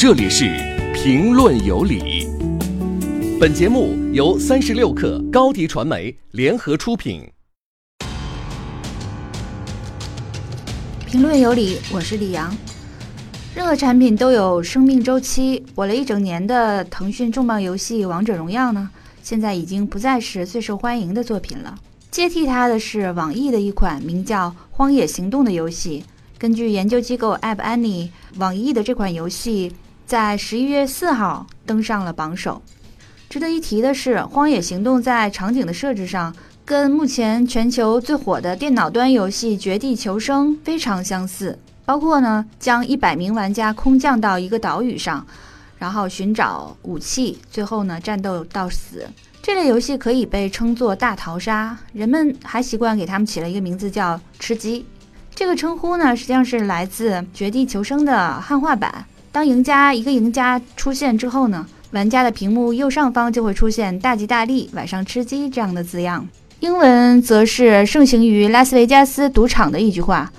这里是评论有理。本节目由三十六克高低传媒联合出品。评论有理，我是李阳。任何产品都有生命周期，火了一整年的腾讯重磅游戏《王者荣耀》呢，现在已经不再是最受欢迎的作品了。接替它的是网易的一款名叫《荒野行动》的游戏。根据研究机构 App Annie，网易的这款游戏在十一月四号登上了榜首。值得一提的是，《荒野行动》在场景的设置上，跟目前全球最火的电脑端游戏《绝地求生》非常相似。包括呢，将一百名玩家空降到一个岛屿上，然后寻找武器，最后呢战斗到死。这类游戏可以被称作大逃杀，人们还习惯给他们起了一个名字叫“吃鸡”。这个称呼呢，实际上是来自《绝地求生》的汉化版。当赢家一个赢家出现之后呢，玩家的屏幕右上方就会出现“大吉大利，晚上吃鸡”这样的字样。英文则是盛行于拉斯维加斯赌场的一句话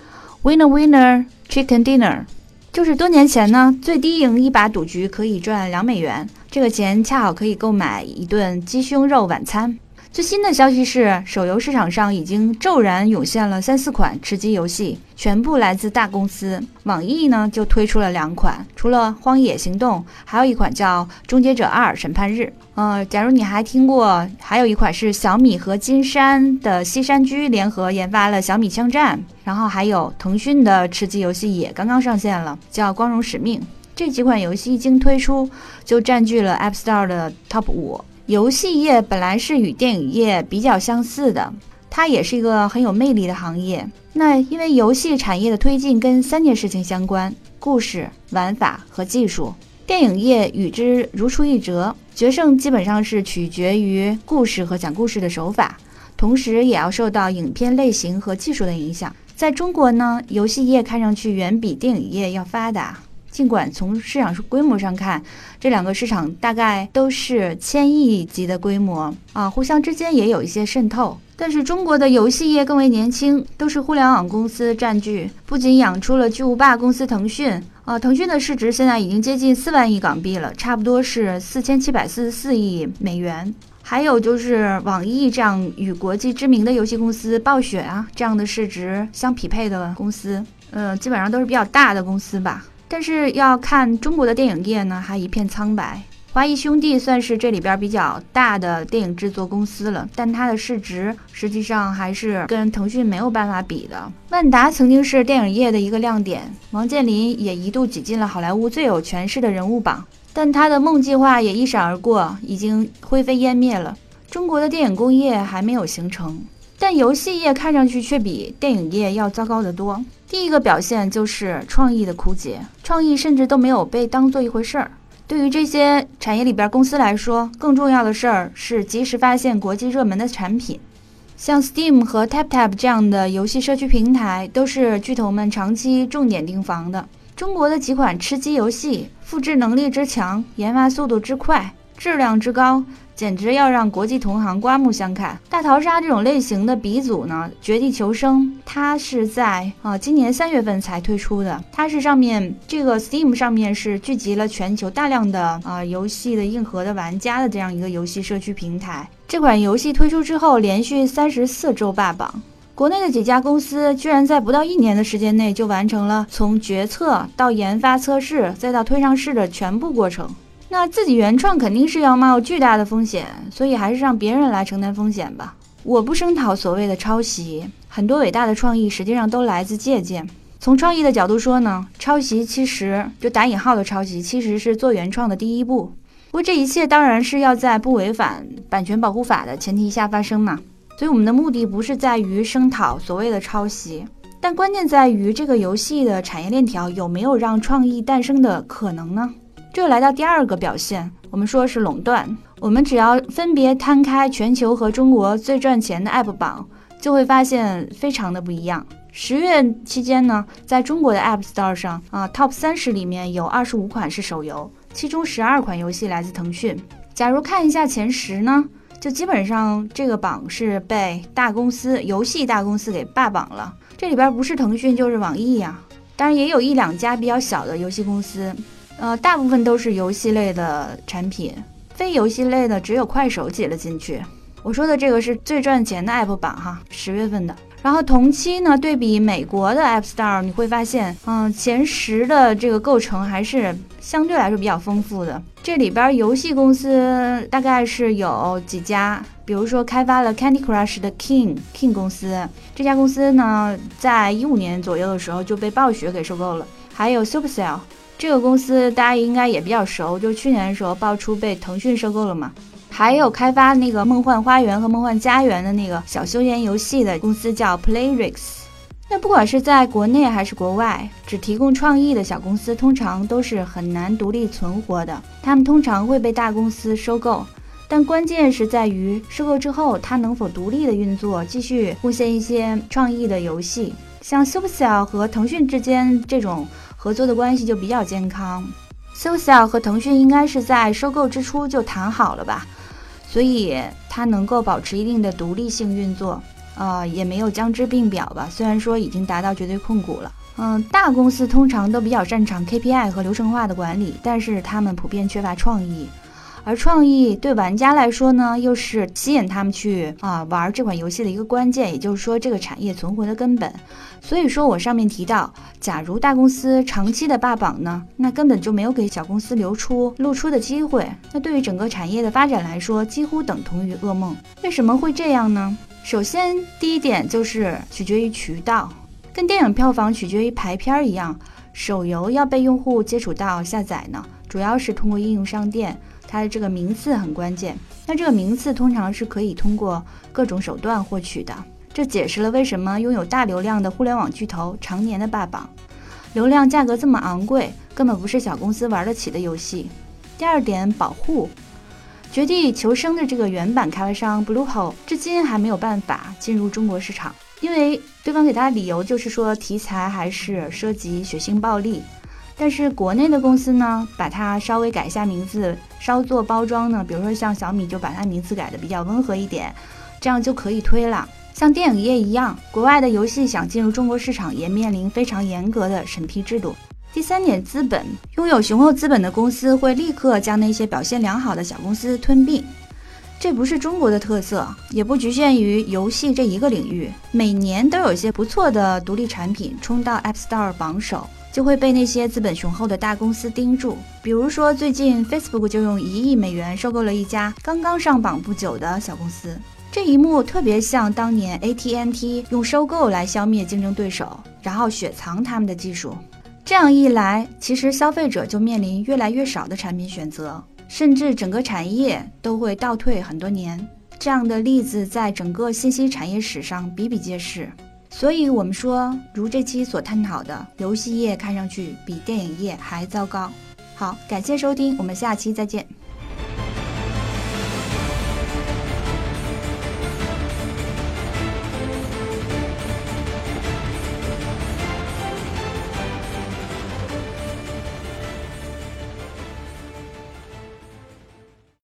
：“Winner, winner, chicken dinner。”就是多年前呢，最低赢一把赌局可以赚两美元，这个钱恰好可以购买一顿鸡胸肉晚餐。最新的消息是，手游市场上已经骤然涌现了三四款吃鸡游戏，全部来自大公司。网易呢就推出了两款，除了《荒野行动》，还有一款叫《终结者二：审判日》。呃，假如你还听过，还有一款是小米和金山的西山居联合研发了小米枪战，然后还有腾讯的吃鸡游戏也刚刚上线了，叫《光荣使命》。这几款游戏一经推出，就占据了 App Store 的 Top 五。游戏业本来是与电影业比较相似的，它也是一个很有魅力的行业。那因为游戏产业的推进跟三件事情相关：故事、玩法和技术。电影业与之如出一辙，决胜基本上是取决于故事和讲故事的手法，同时也要受到影片类型和技术的影响。在中国呢，游戏业看上去远比电影业要发达。尽管从市场规模上看，这两个市场大概都是千亿级的规模啊，互相之间也有一些渗透。但是中国的游戏业更为年轻，都是互联网公司占据。不仅养出了巨无霸公司腾讯啊，腾讯的市值现在已经接近四万亿港币了，差不多是四千七百四十四亿美元。还有就是网易这样与国际知名的游戏公司暴雪啊这样的市值相匹配的公司，呃，基本上都是比较大的公司吧。但是要看中国的电影业呢，还一片苍白。华谊兄弟算是这里边比较大的电影制作公司了，但它的市值实际上还是跟腾讯没有办法比的。万达曾经是电影业的一个亮点，王健林也一度挤进了好莱坞最有权势的人物榜，但他的梦计划也一闪而过，已经灰飞烟灭了。中国的电影工业还没有形成。但游戏业看上去却比电影业要糟糕得多。第一个表现就是创意的枯竭，创意甚至都没有被当做一回事儿。对于这些产业里边公司来说，更重要的事儿是及时发现国际热门的产品。像 Steam 和 TapTap 这样的游戏社区平台，都是巨头们长期重点盯防的。中国的几款吃鸡游戏，复制能力之强，研发速度之快，质量之高。简直要让国际同行刮目相看。大逃杀这种类型的鼻祖呢，《绝地求生》，它是在啊今年三月份才推出的。它是上面这个 Steam 上面是聚集了全球大量的啊游戏的硬核的玩家的这样一个游戏社区平台。这款游戏推出之后，连续三十四周霸榜。国内的几家公司居然在不到一年的时间内就完成了从决策到研发、测试再到推上市的全部过程。那自己原创肯定是要冒巨大的风险，所以还是让别人来承担风险吧。我不声讨所谓的抄袭，很多伟大的创意实际上都来自借鉴。从创意的角度说呢，抄袭其实就打引号的抄袭，其实是做原创的第一步。不过这一切当然是要在不违反版权保护法的前提下发生嘛。所以我们的目的不是在于声讨所谓的抄袭，但关键在于这个游戏的产业链条有没有让创意诞生的可能呢？这来到第二个表现，我们说是垄断。我们只要分别摊开全球和中国最赚钱的 App 榜，就会发现非常的不一样。十月期间呢，在中国的 App Store 上啊，Top 三十里面有二十五款是手游，其中十二款游戏来自腾讯。假如看一下前十呢，就基本上这个榜是被大公司、游戏大公司给霸榜了。这里边不是腾讯就是网易呀，当然也有一两家比较小的游戏公司。呃，大部分都是游戏类的产品，非游戏类的只有快手挤了进去。我说的这个是最赚钱的 App 榜哈，十月份的。然后同期呢，对比美国的 App Store，你会发现，嗯，前十的这个构成还是相对来说比较丰富的。这里边游戏公司大概是有几家，比如说开发了 Candy Crush 的 King King 公司，这家公司呢，在一五年左右的时候就被暴雪给收购了。还有 Supercell 这个公司，大家应该也比较熟，就去年的时候爆出被腾讯收购了嘛。还有开发那个《梦幻花园》和《梦幻家园》的那个小休闲游戏的公司叫 Playrix。那不管是在国内还是国外，只提供创意的小公司通常都是很难独立存活的，他们通常会被大公司收购。但关键是在于收购之后，它能否独立的运作，继续贡献一些创意的游戏。像 Supercell 和腾讯之间这种合作的关系就比较健康。SoCell 和腾讯应该是在收购之初就谈好了吧？所以它能够保持一定的独立性运作，呃，也没有将之并表吧。虽然说已经达到绝对控股了，嗯，大公司通常都比较擅长 KPI 和流程化的管理，但是他们普遍缺乏创意。而创意对玩家来说呢，又是吸引他们去啊玩这款游戏的一个关键，也就是说这个产业存活的根本。所以说我上面提到，假如大公司长期的霸榜呢，那根本就没有给小公司流出露出的机会，那对于整个产业的发展来说，几乎等同于噩梦。为什么会这样呢？首先第一点就是取决于渠道，跟电影票房取决于排片一样，手游要被用户接触到下载呢，主要是通过应用商店。它的这个名次很关键，那这个名次通常是可以通过各种手段获取的，这解释了为什么拥有大流量的互联网巨头常年的霸榜。流量价格这么昂贵，根本不是小公司玩得起的游戏。第二点，保护，绝地求生的这个原版开发商 Bluehole 至今还没有办法进入中国市场，因为对方给他的理由就是说题材还是涉及血腥暴力。但是国内的公司呢，把它稍微改一下名字，稍作包装呢，比如说像小米就把它名字改的比较温和一点，这样就可以推了。像电影业一样，国外的游戏想进入中国市场，也面临非常严格的审批制度。第三点，资本拥有雄厚资本的公司会立刻将那些表现良好的小公司吞并，这不是中国的特色，也不局限于游戏这一个领域，每年都有一些不错的独立产品冲到 App Store 榜首。就会被那些资本雄厚的大公司盯住。比如说，最近 Facebook 就用一亿美元收购了一家刚刚上榜不久的小公司。这一幕特别像当年 AT&T 用收购来消灭竞争对手，然后雪藏他们的技术。这样一来，其实消费者就面临越来越少的产品选择，甚至整个产业都会倒退很多年。这样的例子在整个信息产业史上比比皆是。所以，我们说，如这期所探讨的，游戏业看上去比电影业还糟糕。好，感谢收听，我们下期再见。